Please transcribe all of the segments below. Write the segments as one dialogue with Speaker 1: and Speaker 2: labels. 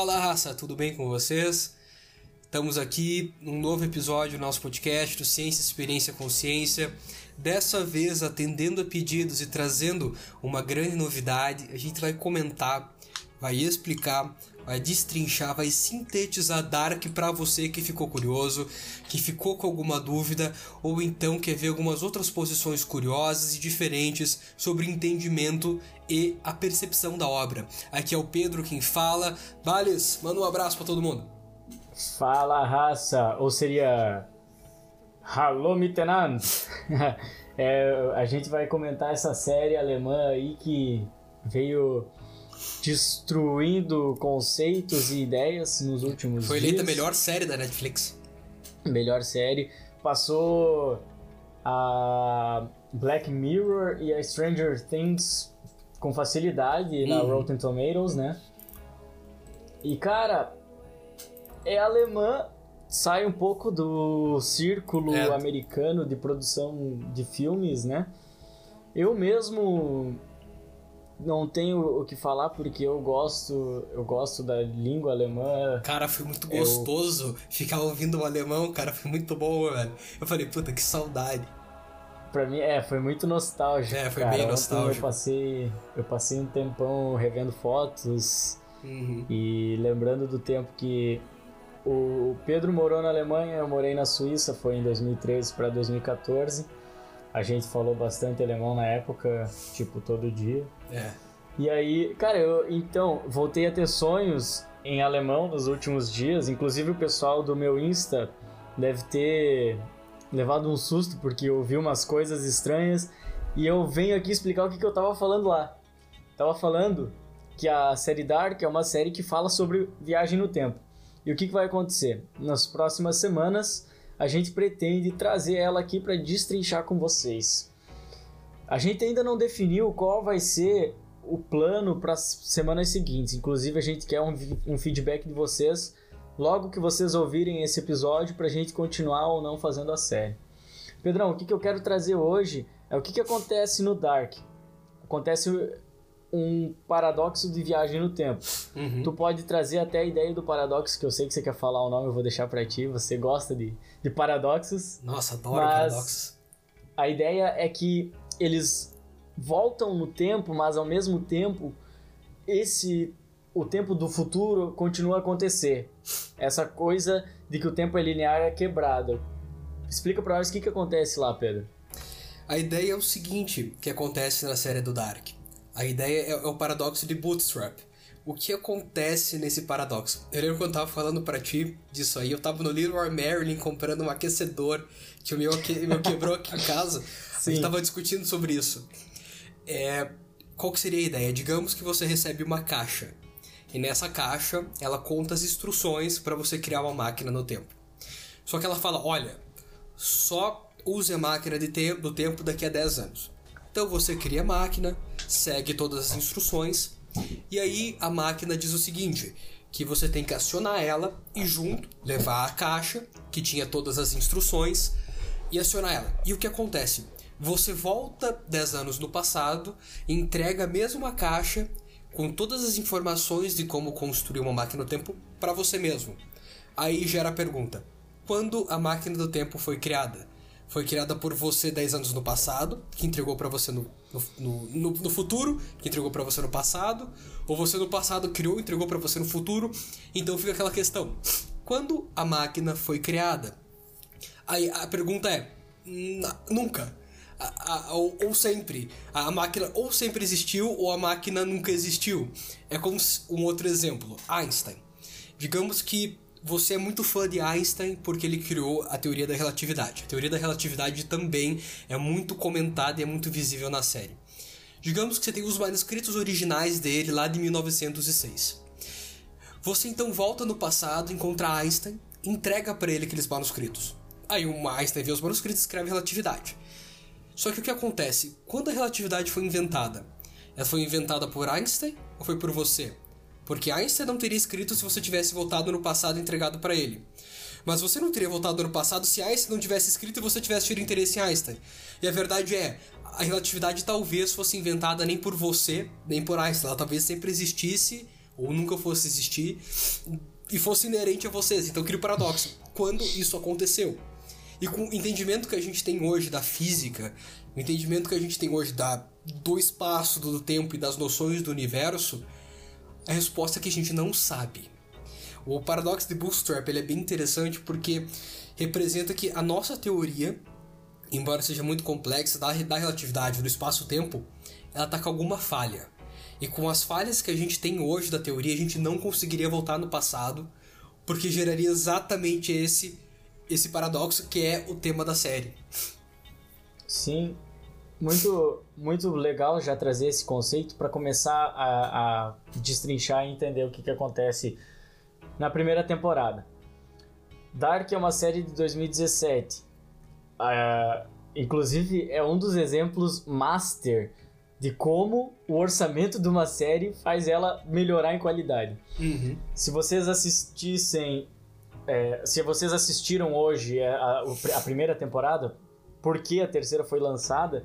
Speaker 1: Fala raça, tudo bem com vocês? Estamos aqui num novo episódio do nosso podcast do Ciência, Experiência, Consciência. Dessa vez atendendo a pedidos e trazendo uma grande novidade, a gente vai comentar, vai explicar vai destrinchar, vai sintetizar Dark para você que ficou curioso, que ficou com alguma dúvida ou então quer ver algumas outras posições curiosas e diferentes sobre entendimento e a percepção da obra. Aqui é o Pedro quem fala. Vales, manda um abraço para todo mundo.
Speaker 2: Fala raça, ou seria Hallo miteinander. é, a gente vai comentar essa série alemã aí que veio destruindo conceitos e ideias nos últimos
Speaker 1: Foi
Speaker 2: dias.
Speaker 1: eleita a melhor série da Netflix.
Speaker 2: Melhor série. Passou a Black Mirror e a Stranger Things com facilidade na
Speaker 1: Uhum.
Speaker 2: Rotten Tomatoes, né? E cara, é alemã, sai um pouco do círculo
Speaker 1: É.
Speaker 2: americano de produção de filmes, né? Eu mesmo não tenho o que falar porque eu gosto, eu gosto da língua alemã.
Speaker 1: Cara, foi muito
Speaker 2: Eu-
Speaker 1: gostoso ficar ouvindo o alemão, cara, foi muito bom, velho. Eu falei, puta, que saudade.
Speaker 2: Pra mim, é, foi muito nostálgico.
Speaker 1: É, foi
Speaker 2: cara.
Speaker 1: bem nostálgico.
Speaker 2: Eu passei, eu passei um tempão revendo fotos
Speaker 1: Uhum.
Speaker 2: e lembrando do tempo que o Pedro morou na Alemanha, eu morei na Suíça, foi em 2013 para 2014. A gente falou bastante alemão na época, tipo, todo dia.
Speaker 1: É.
Speaker 2: E aí, cara, eu então voltei a ter sonhos em alemão nos últimos dias. Inclusive o pessoal do meu Insta deve ter levado um susto porque eu vi umas coisas estranhas. E eu venho aqui explicar o que, que eu tava falando lá. Tava falando que a série Dark é uma série que fala sobre viagem no tempo. E o que, que vai acontecer? Nas próximas semanas, a gente pretende trazer ela aqui para destrinchar com vocês. A gente ainda não definiu qual vai ser o plano para as semanas seguintes. Inclusive, a gente quer um, um feedback de vocês logo que vocês ouvirem esse episódio para a gente continuar ou não fazendo a série. Pedrão, o que, que eu quero trazer hoje é o que, que acontece no Dark. Acontece um paradoxo de viagem no tempo.
Speaker 1: Uhum.
Speaker 2: Tu pode trazer até a ideia do paradoxo, que eu sei que você quer falar o nome, eu vou deixar para ti. Você gosta de, de paradoxos.
Speaker 1: Nossa, adoro paradoxos.
Speaker 2: A ideia é que eles voltam no tempo, mas ao mesmo tempo esse o tempo do futuro continua a acontecer. Essa coisa de que o tempo é linear é quebrada. Explica pra nós o que, que acontece lá, Pedro.
Speaker 1: A ideia é o seguinte que acontece na série do Dark. A ideia é, é o paradoxo de Bootstrap. O que acontece nesse paradoxo? Eu lembro quando eu tava falando pra ti disso aí, eu tava no Leroy Merlin comprando um aquecedor que o meu, aque- meu quebrou aqui em casa. A gente
Speaker 2: Sim.
Speaker 1: tava discutindo sobre isso. É, qual que seria a ideia? Digamos que você recebe uma caixa. E nessa caixa, ela conta as instruções para você criar uma máquina no tempo. Só que ela fala, olha, só use a máquina de te do tempo daqui a 10 anos. Então você cria a máquina, segue todas as instruções, e aí a máquina diz o seguinte: que você tem que acionar ela e junto levar a caixa, que tinha todas as instruções, e acionar ela. E o que acontece? Você volta 10 anos no passado, entrega a mesma caixa com todas as informações de como construir uma máquina do tempo para você mesmo. Aí gera a pergunta: quando a máquina do tempo foi criada? Foi criada por você 10 anos no passado, que entregou para você no, no, no, no- futuro, que entregou para você no passado, ou você no passado criou e entregou para você no futuro. Então fica aquela questão: quando a máquina foi criada? Aí a pergunta é: "Na- nunca. A- a- ou, ou sempre. A máquina ou sempre existiu ou a máquina nunca existiu. É como um outro exemplo: Einstein. Digamos que você é muito fã de Einstein porque ele criou a teoria da relatividade. A teoria da relatividade também é muito comentada e é muito visível na série. Digamos que você tem os manuscritos originais dele lá de 1906. Você então volta no passado, encontra Einstein, entrega para ele aqueles manuscritos. Aí o Einstein vê os manuscritos e escreve relatividade. Só que o que acontece? Quando a relatividade foi inventada? Ela foi inventada por Einstein ou foi por você? Porque Einstein não teria escrito se você tivesse voltado no passado e entregado para ele. Mas você não teria voltado no passado se Einstein não tivesse escrito e você tivesse tido interesse em Einstein. E a verdade é, a relatividade talvez fosse inventada nem por você, nem por Einstein. Ela talvez sempre existisse, ou nunca fosse existir, e fosse inerente a vocês. Então cria o paradoxo. Quando isso aconteceu? E com o entendimento que a gente tem hoje da física, o entendimento que a gente tem hoje da, do espaço, do tempo e das noções do universo, a resposta é que a gente não sabe. O paradoxo de Bootstrap ele é bem interessante porque representa que a nossa teoria, embora seja muito complexa, da, da relatividade, do espaço-tempo, ela está com alguma falha. E com as falhas que a gente tem hoje da teoria, a gente não conseguiria voltar no passado, porque geraria exatamente esse esse paradoxo que é o tema da série.
Speaker 2: Sim, muito, muito legal já trazer esse conceito para começar a, a, destrinchar e entender o que, que acontece na primeira temporada. Dark é uma série de 2017. Uh, ah, inclusive, é um dos exemplos master de como o orçamento de uma série faz ela melhorar em qualidade.
Speaker 1: Uhum.
Speaker 2: Se vocês assistissem. É, se vocês assistiram hoje a, a, primeira temporada, porque a terceira foi lançada,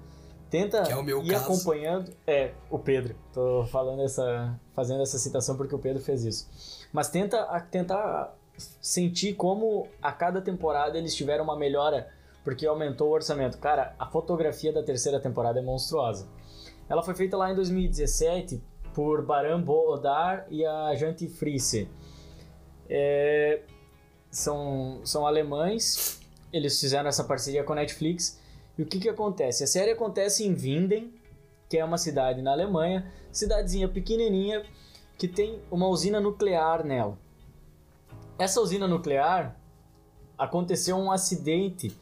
Speaker 2: tenta
Speaker 1: é
Speaker 2: ir
Speaker 1: caso.
Speaker 2: acompanhando. É, o Pedro. Tô falando essa. fazendo essa citação porque o Pedro fez isso. Mas tenta tentar sentir como a cada temporada eles tiveram uma melhora, porque aumentou o orçamento. Cara, a fotografia da terceira temporada é monstruosa. Ela foi feita lá em 2017 por Baran Bodar e a Janti Friese. É, são, são alemães, eles fizeram essa parceria com a Netflix. E o que, que acontece? A série acontece em Winden, que é uma cidade na Alemanha, cidadezinha pequenininha, que tem uma usina nuclear nela. Essa usina nuclear aconteceu um acidente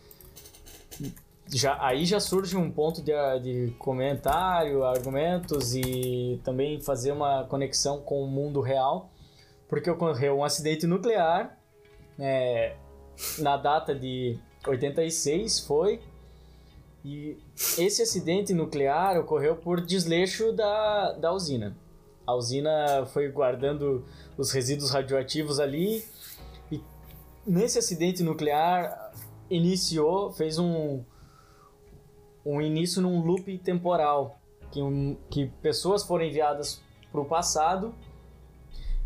Speaker 2: já, aí já surge um ponto de, de comentário, argumentos e também fazer uma conexão com o mundo real, porque ocorreu um acidente nuclear é, na data de 86 foi e esse acidente nuclear ocorreu por desleixo da, da usina. A usina foi guardando os resíduos radioativos ali e nesse acidente nuclear iniciou, fez um, um início num loop temporal, que, um, que pessoas foram enviadas para o passado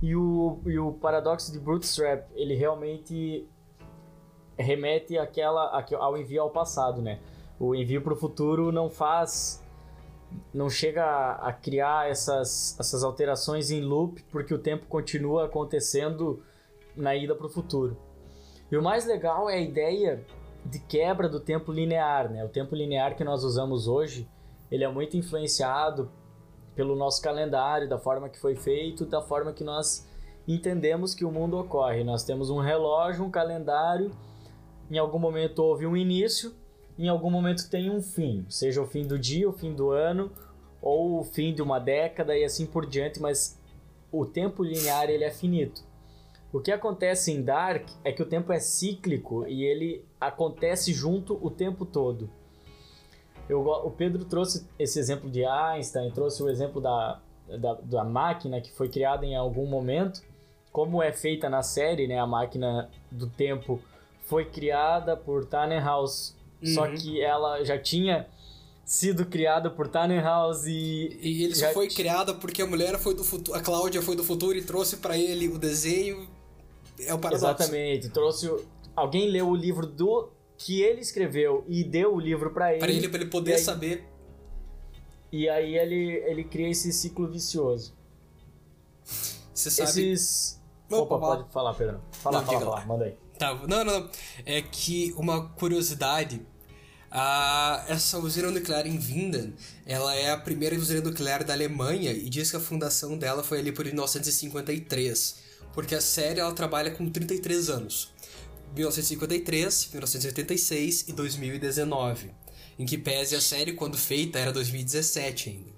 Speaker 2: e o, e o paradoxo de Bootstrap, ele realmente remete àquela, ao envio ao passado, né? O envio para o futuro não faz... Não chega a, criar essas, essas alterações em loop, porque o tempo continua acontecendo na ida para o futuro. E o mais legal é a ideia de quebra do tempo linear, né? O tempo linear que nós usamos hoje, ele é muito influenciado pelo nosso calendário, da forma que foi feito, da forma que nós entendemos que o mundo ocorre. Nós temos um relógio, um calendário, em algum momento houve um início, em algum momento tem um fim, seja o fim do dia, o fim do ano, ou o fim de uma década e assim por diante, mas o tempo linear ele é finito. O que acontece em Dark é que o tempo é cíclico e ele acontece junto o tempo todo. Eu, o Pedro trouxe esse exemplo de Einstein, trouxe o exemplo da, da, da, máquina que foi criada em algum momento. Como é feita na série, né? A máquina do tempo foi criada por Tannenhaus, uhum. só que ela já tinha sido criada por Tannenhaus e...
Speaker 1: E ele só foi criada porque a mulher foi do futuro, a Cláudia foi do futuro e trouxe para ele o desenho. É o paradoxo.
Speaker 2: Exatamente, trouxe alguém leu o livro do que ele escreveu e deu o livro para ele.
Speaker 1: Para ele, pra ele poder aí, saber.
Speaker 2: E aí ele, ele cria esse ciclo vicioso.
Speaker 1: Você sabe.
Speaker 2: Esses. Opa, Opa pode falar, Pedro. Fala, não, fala, fala, manda aí.
Speaker 1: Não, não, não. É que uma curiosidade. A, essa usina nuclear em Winden, ela é a primeira usina nuclear da Alemanha e diz que a fundação dela foi ali por 1953, porque a série ela trabalha com 33 anos. 1953, 1986 e 2019, em que pese a série, quando feita, era 2017 ainda.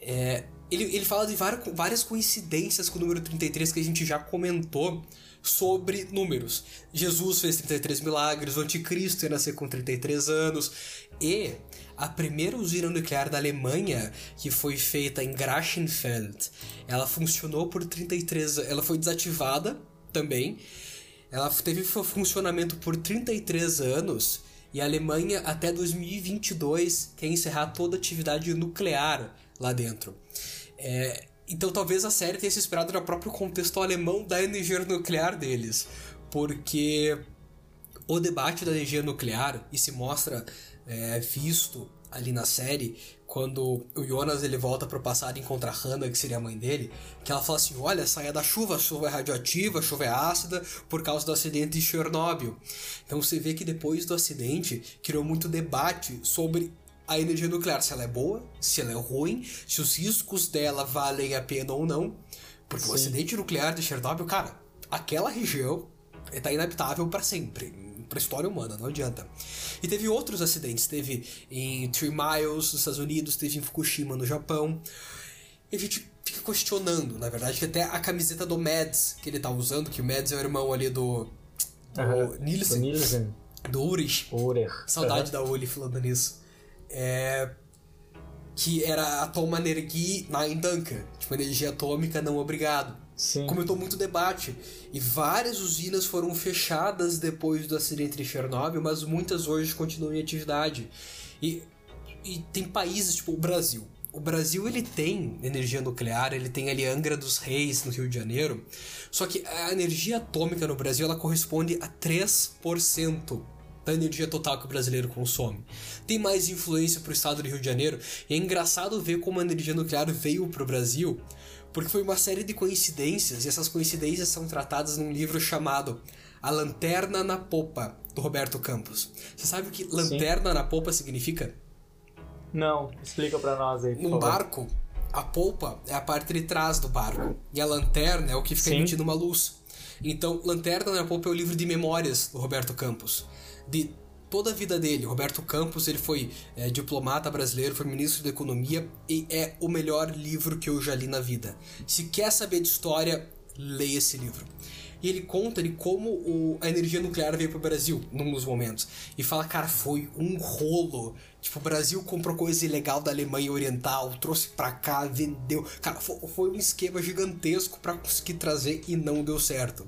Speaker 1: É, ele, ele fala de várias coincidências com o número 33 que a gente já comentou sobre números. Jesus fez 33 milagres, o anticristo ia nascer com 33 anos, e a primeira usina nuclear da Alemanha, que foi feita em Grachenfeld, ela funcionou por 33 ela foi desativada também, ela teve funcionamento por 33 anos E a Alemanha, até 2022, quer encerrar toda a atividade nuclear lá dentro. É, então talvez a série tenha se inspirado no próprio contexto alemão da energia nuclear deles. Porque o debate da energia nuclear, e se mostra é, visto ali na série, quando o Jonas ele volta pro passado e encontra a Hannah, que seria a mãe dele, que ela fala assim: olha, saia da chuva, a chuva é radioativa, a chuva é ácida por causa do acidente de Chernobyl. Então você vê que depois do acidente criou muito debate sobre a energia nuclear, se ela é boa, se ela é ruim, se os riscos dela valem a pena ou não. Porque Sim. o acidente nuclear de Chernobyl, cara, aquela região está inabitável para sempre para a história humana, não adianta. E teve outros acidentes, teve em Three Miles, nos Estados Unidos, teve em Fukushima, no Japão. E a gente fica questionando, na verdade, que até a camiseta do Mads que ele tá usando, que o Mads é o irmão ali do, do
Speaker 2: uhum. Nielsen, do Nielsen.
Speaker 1: Do Urich. Saudade uhum. da Uli falando nisso. É, que era Atoma Energia Nein Danke, tipo energia atômica não obrigado.
Speaker 2: Sim.
Speaker 1: Comentou muito debate. E várias usinas foram fechadas depois do acidente de Chernobyl, mas muitas hoje continuam em atividade. E, e tem países tipo o Brasil. O Brasil ele tem energia nuclear, ele tem ali Angra dos Reis no Rio de Janeiro. Só que a energia atômica no Brasil ela corresponde a 3% da energia total que o brasileiro consome. Tem mais influência para o estado do Rio de Janeiro. E é engraçado ver como a energia nuclear veio para o Brasil porque foi uma série de coincidências, e essas coincidências são tratadas num livro chamado A Lanterna na Popa, do Roberto Campos. Você sabe o que lanterna Sim. na popa significa?
Speaker 2: Não, explica para nós aí.
Speaker 1: Num barco, a polpa é a parte de trás do barco, e a lanterna é o que fica Sim. emitindo uma luz. Então, Lanterna na Popa é o livro de memórias do Roberto Campos. De toda a vida dele. Roberto Campos ele foi é, diplomata brasileiro, foi ministro da Economia e é o melhor livro que eu já li na vida. Se quer saber de história, leia esse livro. E ele conta de como o, a energia nuclear veio para o Brasil, num dos momentos. E fala, cara, foi um rolo. Tipo, o Brasil comprou coisa ilegal da Alemanha Oriental, trouxe para cá, vendeu. Cara, foi, foi um esquema gigantesco para conseguir trazer e não deu certo.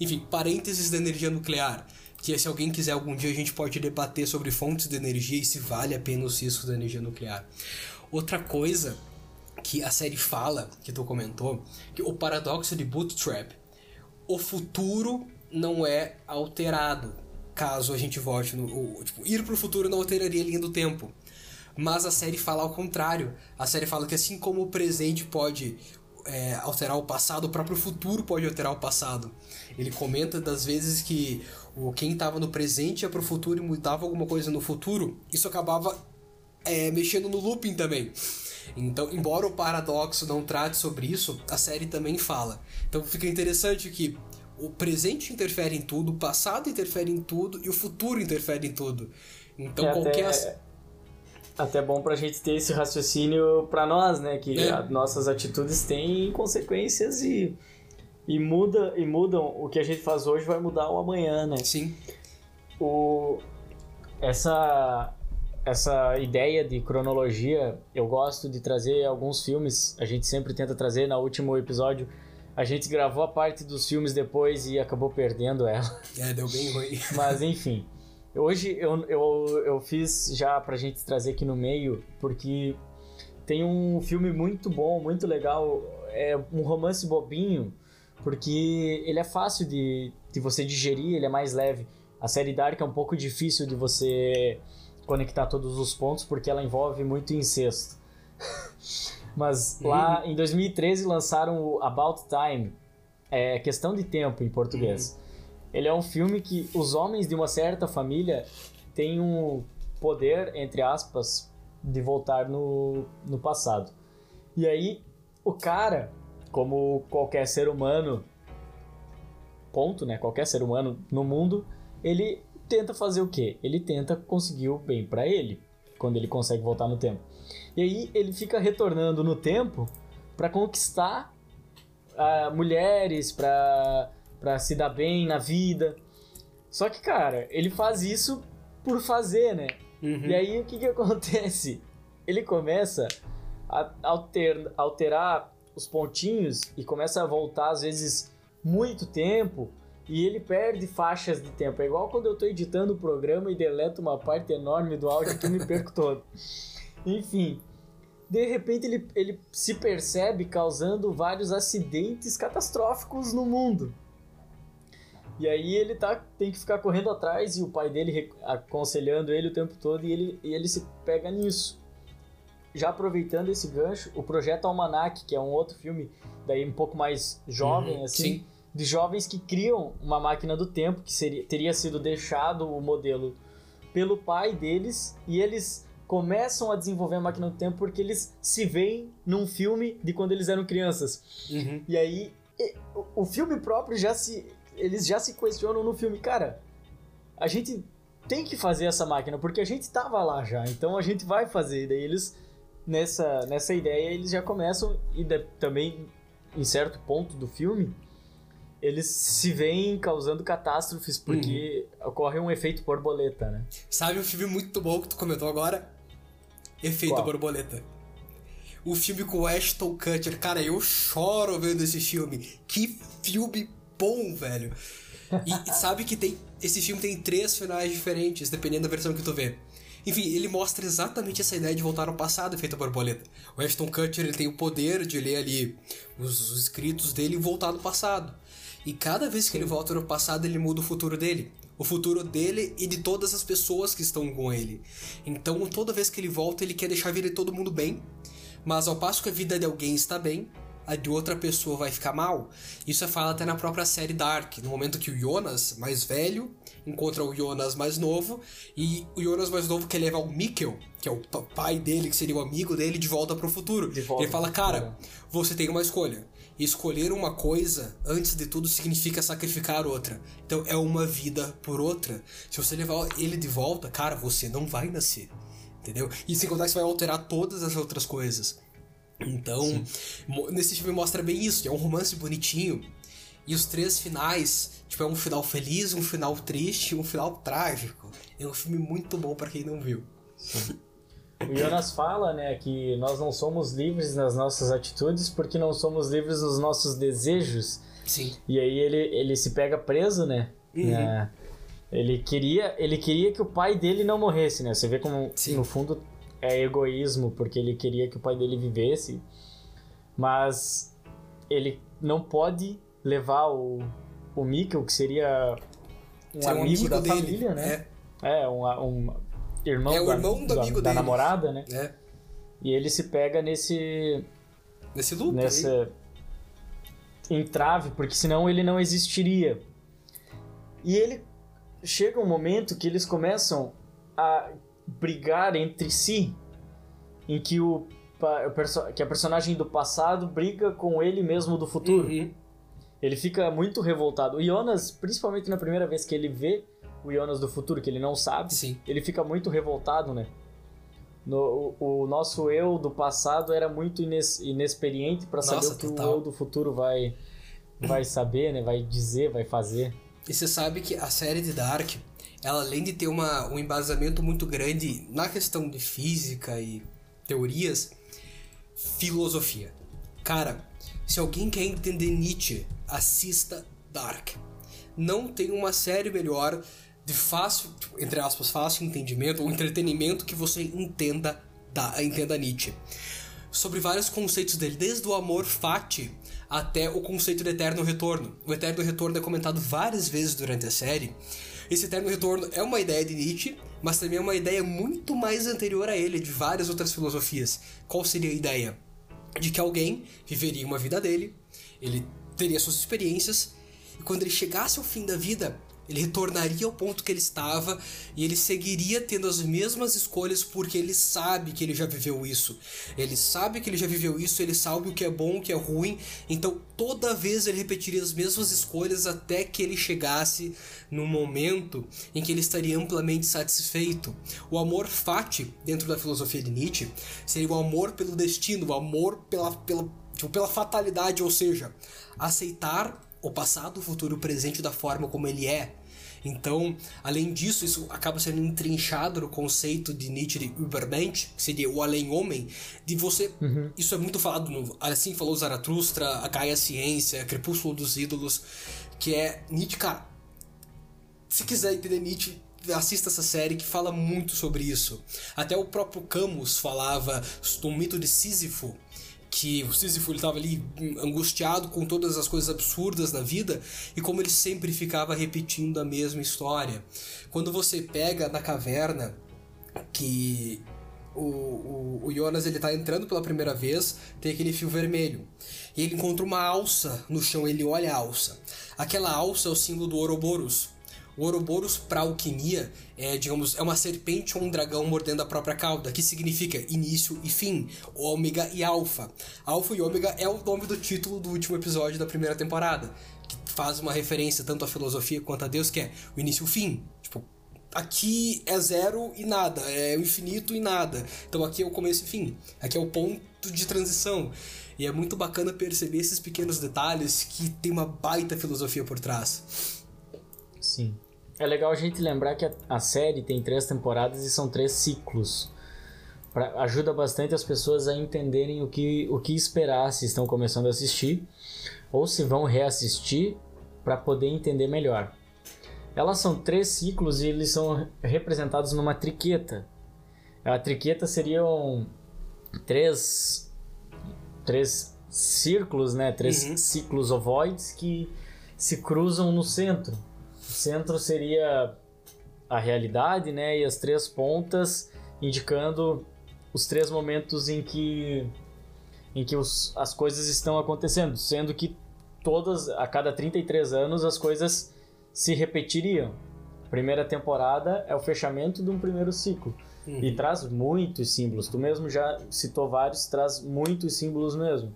Speaker 1: Enfim, parênteses da energia nuclear que se alguém quiser algum dia a gente pode debater sobre fontes de energia e se vale a pena os riscos da energia nuclear. Outra coisa que a série fala, que tu comentou, que o paradoxo de Bootstrap, o futuro não é alterado caso a gente volte no o, tipo, ir pro futuro não alteraria a linha do tempo. Mas a série fala ao contrário. A série fala que assim como o presente pode é, alterar o passado, o próprio futuro pode alterar o passado. Ele comenta das vezes que o quem estava no presente ia pro futuro e mudava alguma coisa no futuro, isso acabava é, mexendo no looping também. Então, embora o paradoxo não trate sobre isso, a série também fala. Então fica interessante que o presente interfere em tudo, o passado interfere em tudo e o futuro interfere em tudo. Então é qualquer. Até,
Speaker 2: até bom pra gente ter esse raciocínio pra nós, né? Que é. nossas atitudes têm consequências e e muda e mudam o que a gente faz hoje vai mudar o amanhã, né?
Speaker 1: Sim.
Speaker 2: O essa essa ideia de cronologia, eu gosto de trazer alguns filmes, a gente sempre tenta trazer no último episódio. A gente gravou a parte dos filmes depois e acabou perdendo ela.
Speaker 1: É, deu bem ruim.
Speaker 2: Mas enfim. Hoje eu, eu, eu fiz já pra gente trazer aqui no meio, porque tem um filme muito bom, muito legal. É um romance bobinho, porque ele é fácil de, de você digerir, ele é mais leve. A série Dark é um pouco difícil de você conectar todos os pontos, porque ela envolve muito incesto. Mas lá uhum. em 2013 lançaram o About Time, é questão de tempo em português. Ele é um filme que os homens de uma certa família têm um poder, entre aspas, de voltar no, no passado. E aí o cara como qualquer ser humano, ponto, né? Qualquer ser humano no mundo, ele tenta fazer o quê? Ele tenta conseguir o bem para ele, quando ele consegue voltar no tempo. E aí ele fica retornando no tempo para conquistar uh, mulheres, para para se dar bem na vida. Só que, cara, ele faz isso por fazer, né? Uhum. E aí o que que acontece? Ele começa a alter, alterar os pontinhos e começa a voltar às vezes muito tempo e ele perde faixas de tempo. É igual quando eu tô editando o programa e deleto uma parte enorme do áudio que eu me perco todo. Enfim, de repente ele, ele se percebe causando vários acidentes catastróficos no mundo. E aí ele tá, tem que ficar correndo atrás e o pai dele aconselhando ele o tempo todo e ele, e ele se pega nisso. Já aproveitando esse gancho, o Projeto Almanac, que é um outro filme daí um pouco mais jovem, uhum, assim, sim. de jovens que criam uma máquina do tempo, que seria, teria sido deixado o modelo pelo pai deles, e eles começam a desenvolver a máquina do tempo porque eles se veem num filme de quando eles eram crianças. Uhum. E aí, o filme próprio já se eles já se questionam no filme, cara, a gente tem que fazer essa máquina, porque a gente estava lá já, então a gente vai fazer. E daí eles, nessa, nessa ideia, eles já começam, e de, também, em certo ponto do filme, eles se veem causando catástrofes, porque uhum. ocorre um efeito borboleta, né?
Speaker 1: Sabe um filme muito bom que tu comentou agora? Efeito Qual? borboleta. O filme com Ashton Kutcher. Cara, eu choro vendo esse filme. Que filme bom, velho. E sabe que tem. Esse filme tem três finais diferentes, dependendo da versão que tu vê. Enfim, ele mostra exatamente essa ideia de voltar ao passado feita borboleta. O Ashton Kutcher ele tem o poder de ler ali os, os escritos dele e voltar no passado. E cada vez que ele volta no passado, ele muda o futuro dele. O futuro dele e de todas as pessoas que estão com ele. Então, toda vez que ele volta, ele quer deixar a vida de todo mundo bem. Mas ao passo que a vida de alguém está bem, a de outra pessoa vai ficar mal. Isso é falado até na própria série Dark, no momento que o Jonas, mais velho, encontra o Jonas mais novo, e o Jonas mais novo quer levar o Mikkel, que é o pai dele, que seria o amigo dele, de volta pro futuro. Volta Ele fala, cara, você tem uma escolha. Escolher uma coisa, antes de tudo, significa sacrificar outra. Então é uma vida por outra. Se você levar ele de volta, cara, você não vai nascer. Entendeu? E sem contar que você vai alterar todas as outras coisas. Então, Sim. nesse filme mostra bem isso, é um romance bonitinho. E os três finais, tipo, é um final feliz, um final triste, um final trágico. É um filme muito bom para quem não viu.
Speaker 2: Sim. O Jonas fala, né, que nós não somos livres nas nossas atitudes porque não somos livres nos nossos desejos.
Speaker 1: Sim.
Speaker 2: E aí ele, ele se pega preso, né? Uhum. É, ele queria ele queria que o pai dele não morresse, né? Você vê como Sim. no fundo é egoísmo, porque ele queria que o pai dele vivesse, mas ele não pode levar o, o Mikkel, que seria um, amigo, um amigo, da dele. família, né? É, é um, um irmão,
Speaker 1: é o irmão
Speaker 2: da,
Speaker 1: do amigo
Speaker 2: da, da namorada, né?
Speaker 1: É.
Speaker 2: E ele se pega nesse...
Speaker 1: Nesse loop
Speaker 2: Nessa entrave, porque senão ele não existiria. E ele... Chega um momento que eles começam a brigar entre si, em que o que a personagem do passado briga com ele mesmo do futuro. Uhum. Ele fica muito revoltado. O Jonas, principalmente na primeira vez que ele vê o Jonas do futuro, que ele não sabe,
Speaker 1: Sim.
Speaker 2: ele fica muito revoltado, né? No, o, o, nosso eu do passado era muito ines, inexperiente para saber o que total. o eu do futuro vai, vai saber, né? Vai dizer, vai fazer.
Speaker 1: E você sabe que a série de Dark, ela além de ter uma, um embasamento muito grande na questão de física e teorias, filosofia. Cara, se alguém quer entender Nietzsche, assista Dark. Não tem uma série melhor de fácil, entre aspas, fácil entendimento ou entretenimento que você entenda, da, entenda Nietzsche. Sobre vários conceitos dele, desde o amor fati até o conceito de eterno retorno. O eterno retorno é comentado várias vezes durante a série esse eterno retorno é uma ideia de Nietzsche, mas também é uma ideia muito mais anterior a ele, de várias outras filosofias. Qual seria a ideia? De que alguém viveria uma vida dele, ele teria suas experiências, e quando ele chegasse ao fim da vida, ele retornaria ao ponto que ele estava e ele seguiria tendo as mesmas escolhas porque ele sabe que ele já viveu isso. Ele sabe que ele já viveu isso, ele sabe o que é bom, o que é ruim. Então toda vez ele repetiria as mesmas escolhas até que ele chegasse no momento em que ele estaria amplamente satisfeito. O amor fati, dentro da filosofia de Nietzsche, seria o amor pelo destino, o amor pela, pela, tipo, pela fatalidade, ou seja, aceitar o passado, o futuro, o presente da forma como ele é, então, além disso, isso acaba sendo entrinchado no conceito de Nietzsche de Übermensch, que seria o além-homem, de você. Uhum. Isso é muito falado no Assim Falou Zaratustra, A Gaia Ciência, Crepúsculo dos Ídolos, que é Nietzsche, cara. Se quiser entender Nietzsche, assista essa série que fala muito sobre isso. Até o próprio Camus falava do mito de Sísifo, que o Sísifo estava ali angustiado com todas as coisas absurdas da vida e como ele sempre ficava repetindo a mesma história. Quando você pega na caverna que o, o, o Jonas ele tá entrando pela primeira vez, tem aquele fio vermelho. E ele encontra uma alça no chão, ele olha a alça. Aquela alça é o símbolo do Ouroboros. O Ouroboros para alquimia é, digamos, é uma serpente ou um dragão mordendo a própria cauda, que significa início e fim, ômega e alfa. Alfa e ômega é o nome do título do último episódio da primeira temporada, que faz uma referência tanto à filosofia quanto a Deus, que é o início e o fim. Tipo, aqui é zero e nada, é o infinito e nada. Então aqui é o começo e fim. Aqui é o ponto de transição. E é muito bacana perceber esses pequenos detalhes que tem uma baita filosofia por trás.
Speaker 2: Sim. É legal a gente lembrar que a, série tem três temporadas e são três ciclos. Pra, ajuda bastante as pessoas a entenderem o que, o que esperar se estão começando a assistir ou se vão reassistir para poder entender melhor. Elas são três ciclos e eles são representados numa triqueta. A triqueta seriam três, três círculos, né? Três uhum. ciclos ovoides que se cruzam no centro. Centro seria a realidade, né? E as três pontas indicando os três momentos em que em que os, as coisas estão acontecendo, sendo que todas a cada 33 anos as coisas se repetiriam. Primeira temporada é o fechamento de um primeiro ciclo uhum. e traz muitos símbolos. Tu mesmo já citou vários, traz muitos símbolos mesmo.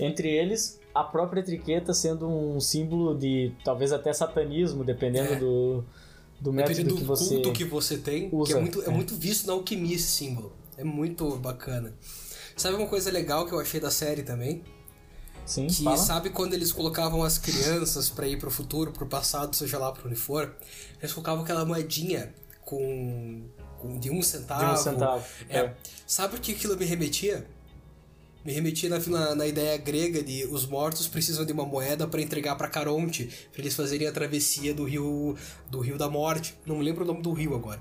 Speaker 2: Entre eles, a própria triqueta sendo um símbolo de talvez até satanismo, dependendo é. do, do método
Speaker 1: dependendo
Speaker 2: que você
Speaker 1: culto que você tem, usa. que é muito, é. é muito visto na alquimia esse símbolo. É muito bacana. Sabe uma coisa legal que eu achei da série também?
Speaker 2: Sim,
Speaker 1: que
Speaker 2: fala.
Speaker 1: sabe quando eles colocavam as crianças para ir pro futuro, pro passado, seja lá para onde for, eles colocavam aquela moedinha com, com de um centavo.
Speaker 2: De um centavo.
Speaker 1: É. é. Sabe o que aquilo me remetia? Me remetia na, na, na, ideia grega de os mortos precisam de uma moeda para entregar para Caronte, para eles fazerem a travessia do rio do rio da morte. Não me lembro o nome do rio agora.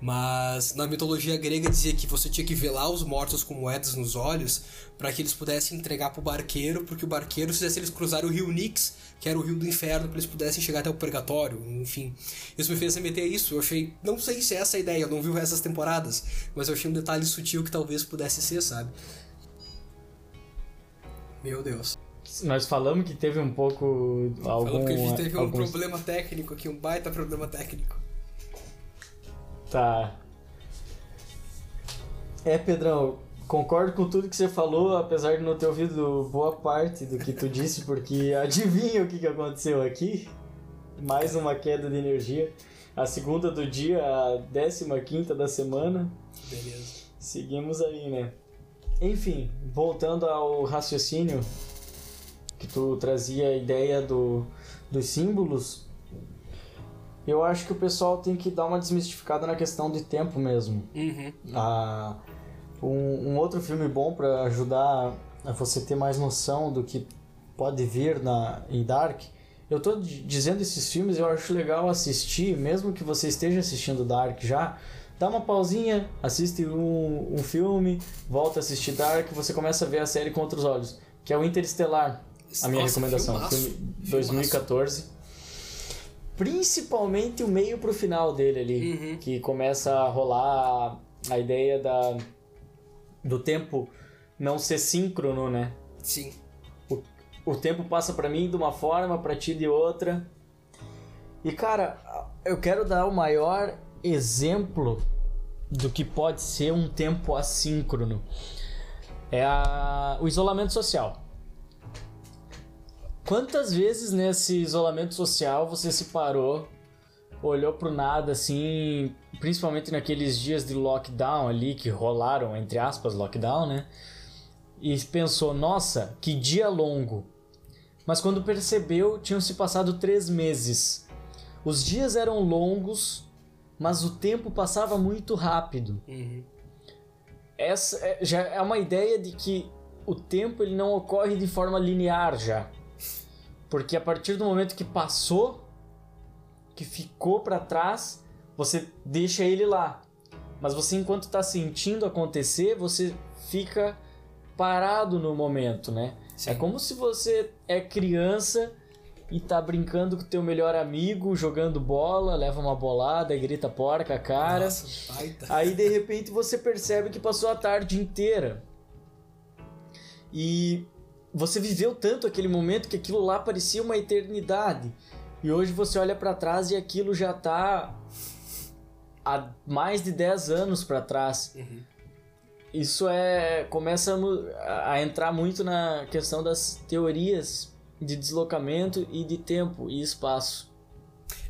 Speaker 1: Mas na mitologia grega dizia que você tinha que velar os mortos com moedas nos olhos para que eles pudessem entregar pro barqueiro, porque o barqueiro fizesse eles cruzarem o rio Nix, que era o rio do inferno, para eles pudessem chegar até o purgatório, enfim. Isso me fez remeter a isso. Eu achei, não sei se é essa a ideia, eu não vi essas temporadas, mas eu achei um detalhe sutil que talvez pudesse ser, sabe? Meu Deus.
Speaker 2: Nós falamos que teve um pouco. Algum, falamos
Speaker 1: que a gente teve alguns... um problema técnico aqui, um baita problema técnico.
Speaker 2: Tá. É, Pedrão, concordo com tudo que você falou, apesar de não ter ouvido boa parte do que tu disse, porque adivinha o que, que aconteceu aqui? Mais uma queda de energia. A segunda do dia, a décima quinta da semana.
Speaker 1: Beleza.
Speaker 2: Seguimos aí, né? Enfim, voltando ao raciocínio que tu trazia a ideia do, dos símbolos, eu acho que o pessoal tem que dar uma desmistificada na questão de tempo mesmo.
Speaker 1: Uhum.
Speaker 2: Ah, um, um outro filme bom para ajudar a você ter mais noção do que pode vir na, em Dark. Eu tô dizendo esses filmes, eu acho legal assistir, mesmo que você esteja assistindo Dark já. Dá uma pausinha, assiste um, um filme, volta a assistir Dark, você começa a ver a série com outros olhos. Que é o Interestelar, a minha Nossa, recomendação.
Speaker 1: Filmaço,
Speaker 2: filme 2014 principalmente o meio pro final dele ali,
Speaker 1: uhum.
Speaker 2: que começa a rolar a ideia da do tempo não ser síncrono, né?
Speaker 1: Sim.
Speaker 2: O, o tempo passa para mim de uma forma, para ti de outra. E cara, eu quero dar o maior exemplo do que pode ser um tempo assíncrono. É a, o isolamento social. Quantas vezes nesse isolamento social você se parou, olhou pro nada assim, principalmente naqueles dias de lockdown ali que rolaram, entre aspas, lockdown, né? E pensou, nossa, que dia longo. Mas quando percebeu, tinham se passado três meses. Os dias eram longos, mas o tempo passava muito rápido.
Speaker 1: Uhum.
Speaker 2: Essa é, já é uma ideia de que o tempo ele não ocorre de forma linear já Porque a partir do momento que passou, que ficou para trás, você deixa ele lá. Mas você, enquanto está sentindo acontecer, você fica parado no momento, né? Sim. É como se você é criança e tá brincando com teu melhor amigo, jogando bola, leva uma bolada e grita porca, cara. Nossa, Aí de repente você percebe que passou a tarde inteira. E você viveu tanto aquele momento que aquilo lá parecia uma eternidade. E hoje você olha para trás e aquilo já tá há mais de 10 anos para trás. Uhum. Isso é começa a entrar muito na questão das teorias de deslocamento e de tempo e espaço.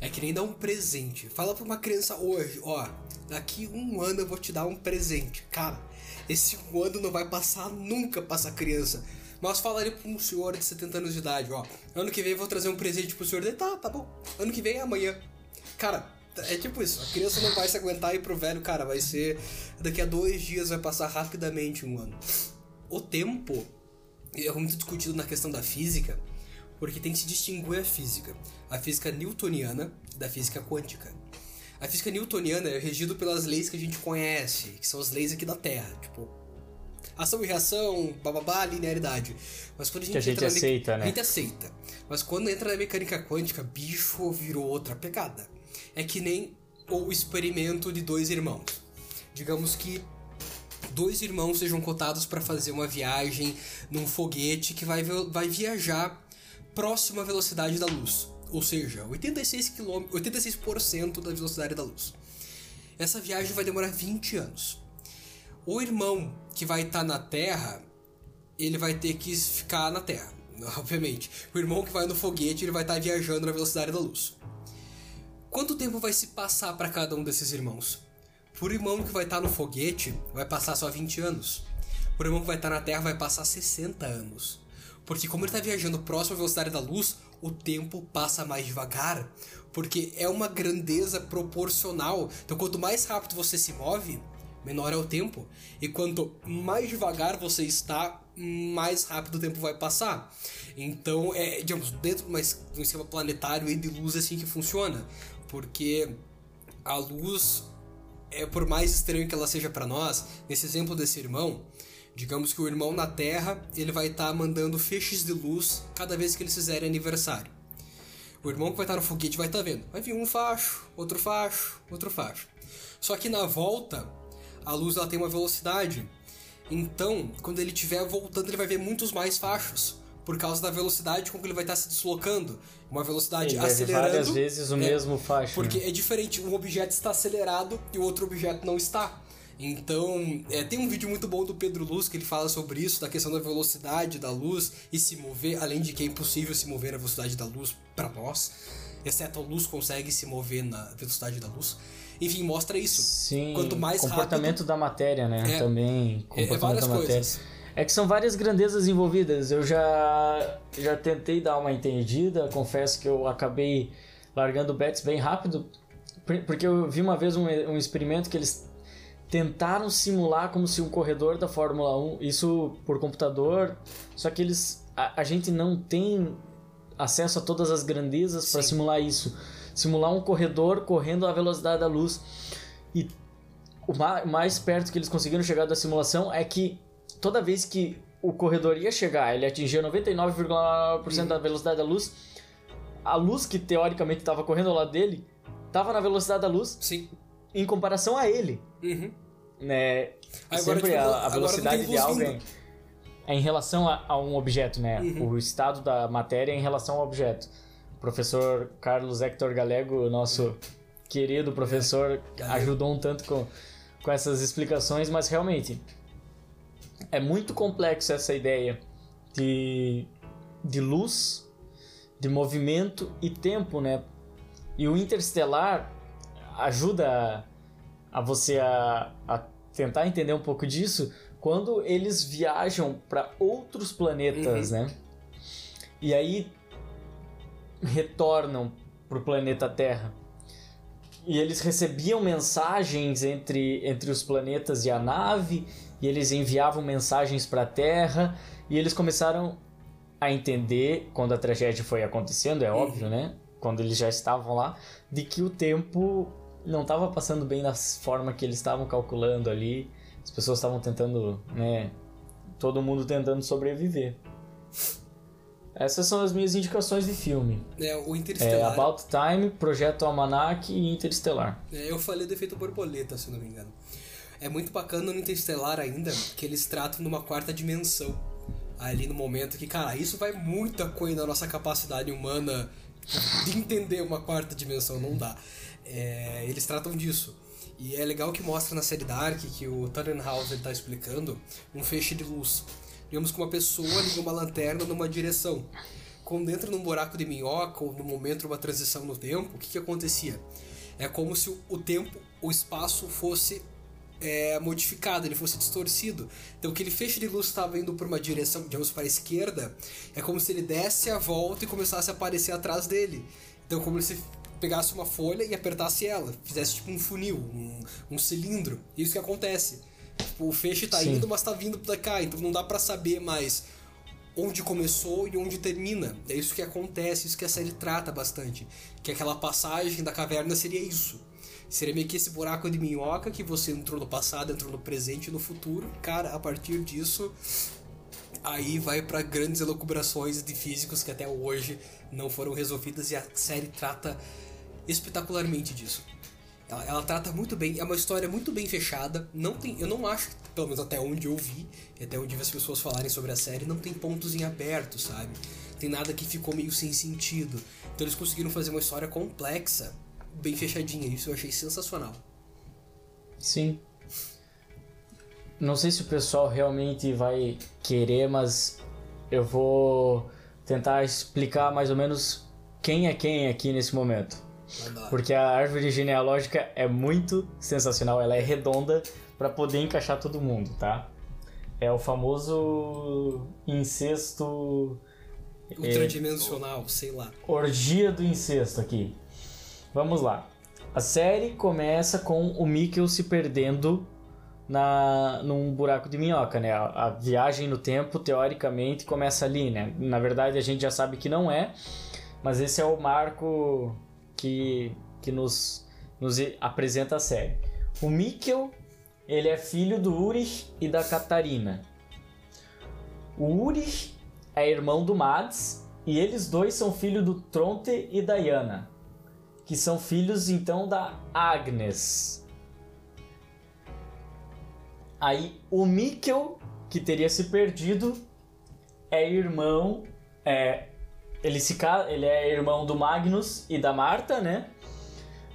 Speaker 1: É que nem dar um presente. Fala pra uma criança hoje, ó, daqui um ano eu vou te dar um presente. Cara, esse um ano não vai passar nunca pra essa criança. Mas falaria pra um senhor de 70 anos de idade, ó, ano que vem eu vou trazer um presente pro senhor. Ele, tá, tá bom. Ano que vem é amanhã. Cara, é tipo isso, a criança não vai se aguentar e pro velho, cara, vai ser. Daqui a dois dias vai passar rapidamente um ano. O tempo é muito discutido na questão da física, porque tem que se distinguir a física. A física newtoniana da física quântica. A física newtoniana é regida pelas leis que a gente conhece, que são as leis aqui da Terra, tipo ação e reação, bababá, linearidade. Mas quando a gente,
Speaker 2: que a gente aceita,
Speaker 1: né? A gente aceita. Mas quando entra na mecânica quântica, bicho virou outra pegada. É que nem o experimento de dois irmãos. Digamos que dois irmãos sejam cotados para fazer uma viagem num foguete que vai, vai viajar próximo à velocidade da luz, ou seja, 86 km, 86% da velocidade da luz. Essa viagem vai demorar 20 anos. O irmão que vai estar tá na Terra, ele vai ter que ficar na Terra, obviamente. O irmão que vai no foguete, ele vai estar tá viajando na velocidade da luz. Quanto tempo vai se passar para cada um desses irmãos? Por irmão que vai estar tá no foguete, vai passar só 20 anos. Por irmão que vai estar na Terra, vai passar 60 anos. Porque como ele está viajando próximo à velocidade da luz, o tempo passa mais devagar. Porque é uma grandeza proporcional. Então quanto mais rápido você se move, menor é o tempo. E quanto mais devagar você está, mais rápido o tempo vai passar. Então, é, digamos, dentro de um esquema planetário e de luz é assim que funciona. Porque a luz, é por mais estranho que ela seja para nós, nesse exemplo desse irmão, Digamos que o irmão na Terra, ele vai estar tá mandando feixes de luz cada vez que eles fizerem aniversário. O irmão que vai estar tá no foguete vai estar tá vendo. Vai vir um facho, outro facho, outro facho. Só que na volta, a luz ela tem uma velocidade. Então, quando ele estiver voltando, ele vai ver muitos mais fachos. Por causa da velocidade com que ele vai estar se deslocando. Uma velocidade ele acelerando.
Speaker 2: Várias vezes o é, mesmo facho.
Speaker 1: Porque né? é diferente, um objeto está acelerado e o outro objeto não está. Então, é, tem um vídeo muito bom do Pedro Luz que ele fala sobre isso, da questão da velocidade da luz e se mover, além de que é impossível se mover na velocidade da luz para nós, exceto a luz consegue se mover na velocidade da luz. Enfim, mostra isso.
Speaker 2: Sim. Quanto mais comportamento rápido, da matéria, né? É, Também é, comportamento é, várias da matéria. Coisas. É que são várias grandezas envolvidas. Eu já já tentei dar uma entendida, confesso que eu acabei largando bets bem rápido, porque eu vi uma vez um, um experimento que eles tentaram simular como se um corredor da Fórmula 1, isso por computador, só que eles a, a gente não tem acesso a todas as grandezas para simular isso. Simular um corredor correndo à velocidade da luz. E o mais perto que eles conseguiram chegar da simulação é que toda vez que o corredor ia chegar, ele atingia 99,9% da velocidade da luz, a luz que teoricamente estava correndo ao lado dele estava na velocidade da luz.
Speaker 1: Sim
Speaker 2: em comparação a ele.
Speaker 1: Uhum.
Speaker 2: Né? Agora, Sempre tipo, a, a velocidade de algo é, é, em relação a, a, um objeto, né? Uhum. O estado da matéria é em relação ao objeto. O professor Carlos Hector Galego, nosso querido professor, é. ajudou um tanto com, com essas explicações, mas realmente é muito complexo essa ideia de, de luz, de movimento e tempo, né? E o interestelar ajuda a, você a, a tentar entender um pouco disso quando eles viajam para outros planetas, uhum. né? E aí retornam pro planeta Terra. E eles recebiam mensagens entre, entre os planetas e a nave, e eles enviavam mensagens para a Terra, e eles começaram a entender quando a tragédia foi acontecendo, é óbvio, né? Quando eles já estavam lá, de que o tempo não estava passando bem da forma que eles estavam calculando ali. As pessoas estavam tentando, né? Todo mundo tentando sobreviver. Essas são as minhas indicações de filme.
Speaker 1: É, o
Speaker 2: É
Speaker 1: Interestelar.
Speaker 2: About Time, Projeto Almanac e Interestelar.
Speaker 1: É, eu falei do efeito borboleta, se não me engano. É muito bacana no Interestelar ainda que eles tratam numa quarta dimensão. Ali no momento que, cara, isso vai muito além da nossa capacidade humana de entender uma quarta dimensão, não dá. É, eles tratam disso. E é legal que mostra na série Dark que o Tannenhaus ele tá explicando um feixe de luz. Digamos que uma pessoa liga uma lanterna numa direção. Quando entra num buraco de minhoca ou no momento de uma transição no tempo, o que, que acontecia? É como se o- o tempo, o espaço fosse é, modificado, ele fosse distorcido. Então, aquele feixe de luz estava indo para uma direção, digamos, para a esquerda, é como se ele desse a volta e começasse a aparecer atrás dele. Então, como se pegasse uma folha e apertasse ela, fizesse tipo um funil, um, um cilindro. Isso que acontece. Tipo, o feixe tá
Speaker 2: Sim.
Speaker 1: indo, mas tá vindo pra cá, então não dá para saber mais onde começou e onde termina. É isso que acontece, isso que a série trata bastante. Que aquela passagem da caverna seria isso. Seria meio que esse buraco de minhoca que você entrou no passado, entrou no presente e no futuro. Cara, a partir disso, aí vai para grandes elucubrações de físicos que até hoje não foram resolvidas e a série trata espetacularmente disso. Ela, ela trata muito bem, é uma história muito bem fechada. Não tem, eu não acho, pelo menos até onde eu vi, até onde vi as pessoas falarem sobre a série, não tem pontos em aberto, sabe? Tem nada que ficou meio sem sentido. Então eles conseguiram fazer uma história complexa, bem fechadinha. Isso eu achei sensacional.
Speaker 2: Sim. Não sei se o pessoal realmente vai querer, mas eu vou tentar explicar mais ou menos quem é quem aqui nesse momento. Porque a árvore genealógica é muito sensacional, ela é redonda para poder encaixar todo mundo, tá? É o famoso incesto
Speaker 1: Ultradimensional, sei lá.
Speaker 2: orgia do incesto aqui. Vamos lá. A série começa com o Mikkel se perdendo na num buraco de minhoca, né? A, a viagem no tempo teoricamente começa ali, né? Na verdade a gente já sabe que não é, mas esse é o marco que que nos nos apresenta a série. O Mikkel, ele é filho do Urich e da Catarina. O Urich é irmão do Mads e eles dois são filhos do Tronte e da Yana, que são filhos então da Agnes. Aí o Mikkel, que teria se perdido, é irmão, é, ele se ele é irmão do Magnus e da Marta, né?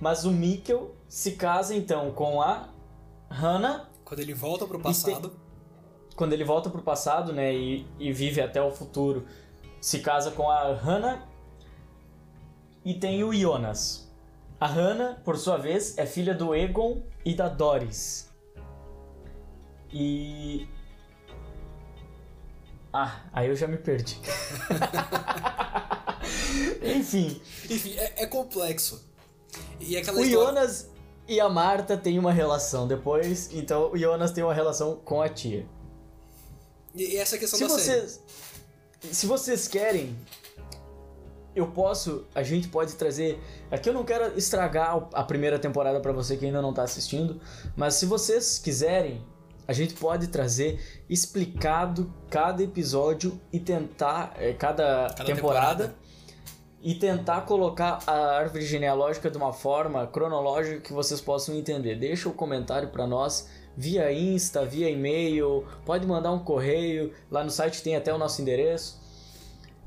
Speaker 2: Mas o Mikkel se casa então com a Hannah
Speaker 1: Quando ele volta pro passado,
Speaker 2: quando ele volta pro passado, né, e, e vive até o futuro, se casa com a Hannah e tem o Jonas. A Hannah, por sua vez, é filha do Egon e da Doris. E Ah, aí eu já me perdi. Enfim,
Speaker 1: enfim, é, é complexo. E aquela
Speaker 2: o
Speaker 1: história.
Speaker 2: Jonas e a Marta têm uma relação depois, então o Jonas tem uma relação com a tia.
Speaker 1: E e essa questão
Speaker 2: Se
Speaker 1: da série.
Speaker 2: vocês, se vocês querem, eu posso, a gente pode trazer. Aqui eu não quero estragar a primeira temporada pra você que ainda não tá assistindo, mas se vocês quiserem, a gente pode trazer explicado cada episódio e tentar é, cada,
Speaker 1: Cada
Speaker 2: temporada,
Speaker 1: temporada.
Speaker 2: e tentar colocar a árvore genealógica de uma forma cronológica que vocês possam entender. Deixa o comentário para nós via Insta, via e-mail, pode mandar um correio, lá no site tem até o nosso endereço.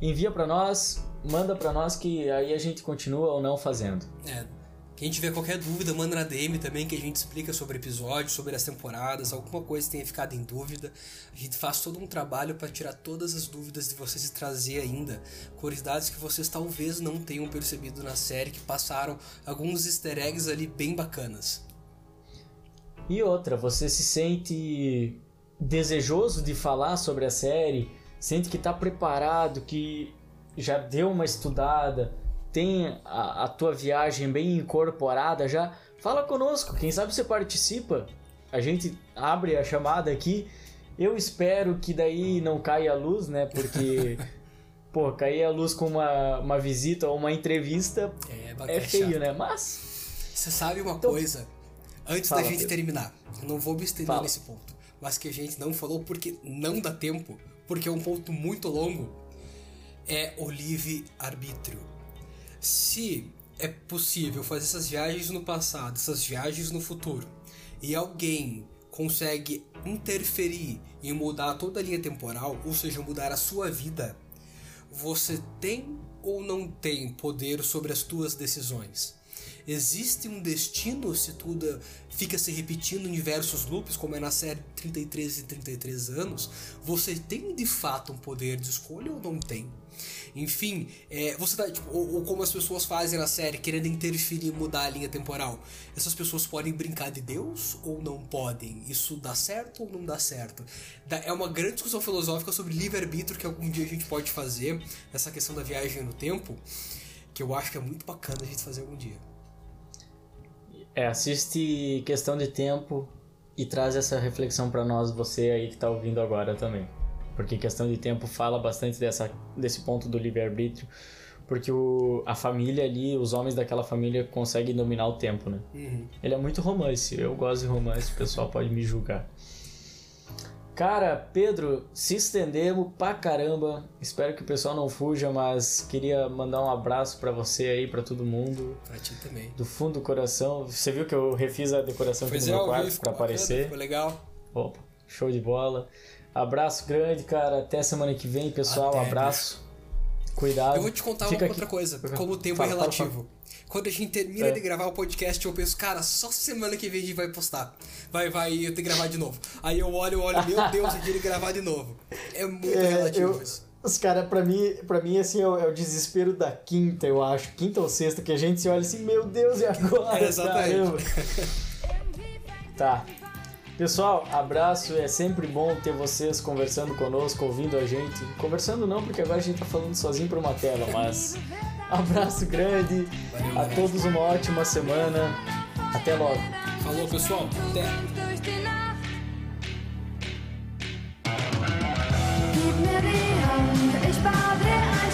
Speaker 2: Envia para nós, manda para nós que aí a gente continua ou não fazendo.
Speaker 1: É. Quem tiver qualquer dúvida, manda na DM também que a gente explica sobre episódios, sobre as temporadas, alguma coisa tenha ficado em dúvida. A gente faz todo um trabalho para tirar todas as dúvidas de vocês e trazer ainda curiosidades que vocês talvez não tenham percebido na série, que passaram alguns easter eggs ali bem bacanas.
Speaker 2: E outra, você se sente desejoso de falar sobre a série, sente que está preparado, que já deu uma estudada, tem a, a tua viagem bem incorporada já, fala conosco, quem sabe você participa. A gente abre a chamada aqui. Eu espero que daí não caia a luz, né? Porque pô, cair a luz com uma, uma visita ou uma entrevista
Speaker 1: É,
Speaker 2: é feio,
Speaker 1: chato.
Speaker 2: né? Mas.
Speaker 1: Você sabe uma
Speaker 2: Então-
Speaker 1: coisa? Antes
Speaker 2: Fala,
Speaker 1: da gente
Speaker 2: Pedro.
Speaker 1: terminar, eu não vou me estender
Speaker 2: Fala.
Speaker 1: nesse ponto, mas que a gente não falou porque não dá tempo, porque é um ponto muito longo, é o livre-arbítrio. Se é possível fazer essas viagens no passado, essas viagens no futuro, e alguém consegue interferir e mudar toda a linha temporal, ou seja, mudar a sua vida, você tem ou não tem poder sobre as tuas decisões? Existe um destino se tudo fica se repetindo em diversos loops, como é na série 33 e 33 anos? Você tem de fato um poder de escolha ou não tem? Enfim, é, você tá, tipo, ou, ou como as pessoas fazem na série, querendo interferir e mudar a linha temporal. Essas pessoas podem brincar de Deus ou não podem? Isso dá certo ou não dá certo? É uma grande discussão filosófica sobre livre-arbítrio que algum dia a gente pode fazer, essa questão da viagem no tempo, que eu acho que é muito bacana a gente fazer algum dia.
Speaker 2: É, assiste Questão de Tempo e traz essa reflexão pra nós, você aí que tá ouvindo agora também. Porque Questão de Tempo fala bastante dessa, desse ponto do livre-arbítrio, porque o, a família ali, os homens daquela família conseguem dominar o tempo, né? Ele é muito romance, eu gosto de romance, o pessoal pode me julgar. Cara, Pedro, se estendemos pra caramba. Espero que o pessoal não fuja, mas queria mandar um abraço pra você aí, pra todo mundo
Speaker 1: Pra ti também.
Speaker 2: do fundo do coração. Você viu que eu refiz a decoração aqui
Speaker 1: Pois
Speaker 2: no
Speaker 1: é,
Speaker 2: meu quarto pra aparecer.
Speaker 1: Ficou legal.
Speaker 2: Opa, show de bola. Abraço grande, cara. Até semana que vem, pessoal.
Speaker 1: Até,
Speaker 2: abraço. Cuidado.
Speaker 1: Eu vou te contar
Speaker 2: Fica
Speaker 1: uma
Speaker 2: aqui.
Speaker 1: outra coisa,
Speaker 2: Fala,
Speaker 1: como o tempo
Speaker 2: fala,
Speaker 1: é
Speaker 2: fala,
Speaker 1: relativo. Quando a gente termina
Speaker 2: É.
Speaker 1: de gravar o podcast, eu penso, cara, só semana que vem a gente vai postar. Vai, vai, eu tenho que gravar de novo. Aí eu olho, olho, meu Deus, eu tenho que gravar de novo. É muito
Speaker 2: É,
Speaker 1: relativo
Speaker 2: eu-
Speaker 1: isso.
Speaker 2: Os caras, pra mim, pra mim, assim, é o, é o desespero da quinta, eu acho. Quinta ou sexta, que a gente se olha assim, meu Deus, e agora?
Speaker 1: É, exatamente.
Speaker 2: Caramba. tá. Pessoal, abraço, é sempre bom ter vocês conversando conosco, ouvindo a gente. Conversando não, porque agora a gente tá falando sozinho para uma tela, mas abraço grande, a todos uma ótima semana. Até logo.
Speaker 1: Falou, pessoal. Até. Ich